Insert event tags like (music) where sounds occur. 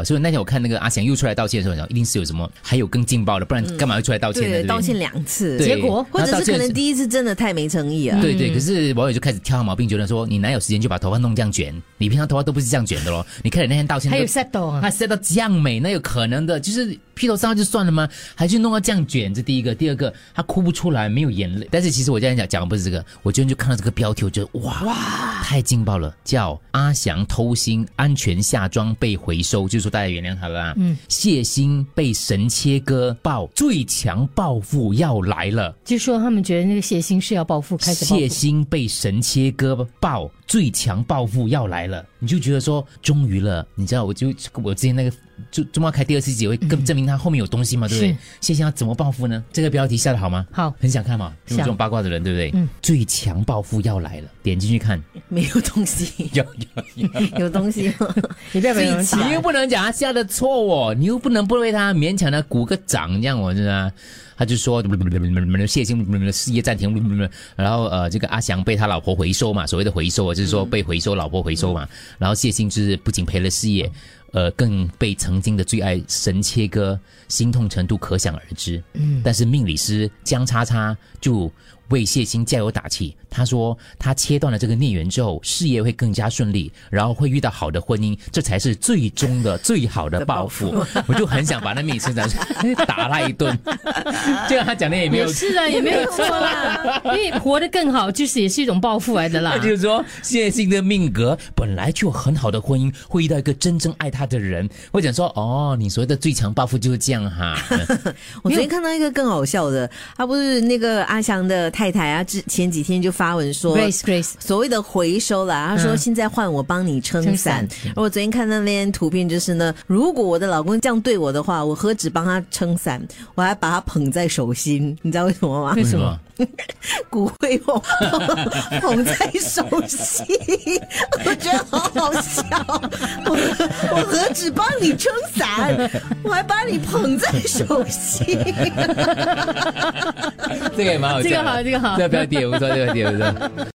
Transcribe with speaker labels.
Speaker 1: 啊，所以那天我看那个阿翔又出来道歉的时候，我想一定是有什么还有更劲爆的，不然干嘛要出来道歉呢？
Speaker 2: 对，道歉两次，
Speaker 3: 结果
Speaker 2: 或者是可能第一次真的太没诚意了。
Speaker 1: 对对，可是网友就开始挑他毛病，觉得说你哪有时间就把头发弄这样卷？你平常头发都不是这样卷的咯。你看你那天道歉，
Speaker 3: 还有 set 到啊
Speaker 1: 他 set 到这样美，那有可能的，就是披头散发就算了吗？还去弄到这样卷，这第一个，第二个他哭不出来，没有眼泪。但是其实我今天讲讲的不是这个，我今天就看到这个标题，我觉得哇哇太劲爆了，叫阿翔偷心，安全下装被回收，就是说大家原谅他了啦。嗯，谢欣被神切割爆，最强报复要来了。
Speaker 3: 就说他们觉得那个谢欣是要报复，开始
Speaker 1: 谢欣被神切割爆，最强报复要来了，你就觉得说终于了，你知道，我就我之前那个就周末开第二次集会，更证明他后面有东西嘛，对不对
Speaker 3: 是？
Speaker 1: 谢欣要怎么报复呢？这个标题下的好吗？
Speaker 3: 好
Speaker 1: 很想看嘛，就是这种八卦的人，对不对？嗯，最强报复要来了，点进去看，
Speaker 2: 没有东西，(laughs)
Speaker 1: 有有有。
Speaker 2: 有东西吗？(laughs)
Speaker 3: 你不要被人
Speaker 2: 最
Speaker 1: 你又不能讲他下的错哦，你又不能不为他勉强的鼓个掌，这样我真的。他就说 (laughs) 谢欣事业暂停，然后呃，这个阿翔被他老婆回收嘛，所谓的回收啊，就是说被回收，老婆回收嘛。然后谢欣就是不仅赔了事业，呃，更被曾经的最爱神切割，心痛程度可想而知。嗯，但是命理师江叉叉就为谢欣加油打气。他说，他切断了这个孽缘之后，事业会更加顺利，然后会遇到好的婚姻，这才是最终的最好的 (laughs) 报复。我就很想把那命理师长打他一顿，(laughs) 这样他讲的也没有
Speaker 3: 也是啊，(laughs) 也没有错啦，因为活得更好，就是也是一种报复来的啦。
Speaker 1: 就是说，谢欣的命格本来就有很好的婚姻，会遇到一个真正爱他的人。我讲说，哦，你所谓的最强报复就是这样哈。
Speaker 2: 我昨天看到一个更好笑的，他不是那个阿翔的太太啊，之前几天就发文说
Speaker 3: Grace Grace，
Speaker 2: 所谓的回收啦，她说
Speaker 3: 嗯
Speaker 2: 现在换我帮你撑伞我昨天看到那篇图片，就是呢，如果我的老公这样对我的话，我何止帮他撑伞，我还把他捧在手心，你知道为什么吗？
Speaker 3: 为什么？(laughs)
Speaker 2: 骨灰捧捧在手心，(laughs) 我觉得好好笑。我我何止帮你撑伞，我还把你捧在手心。
Speaker 1: 这个也蛮好笑的，
Speaker 3: 这个好这个好
Speaker 1: 这个标题也不错，这个标题也不错。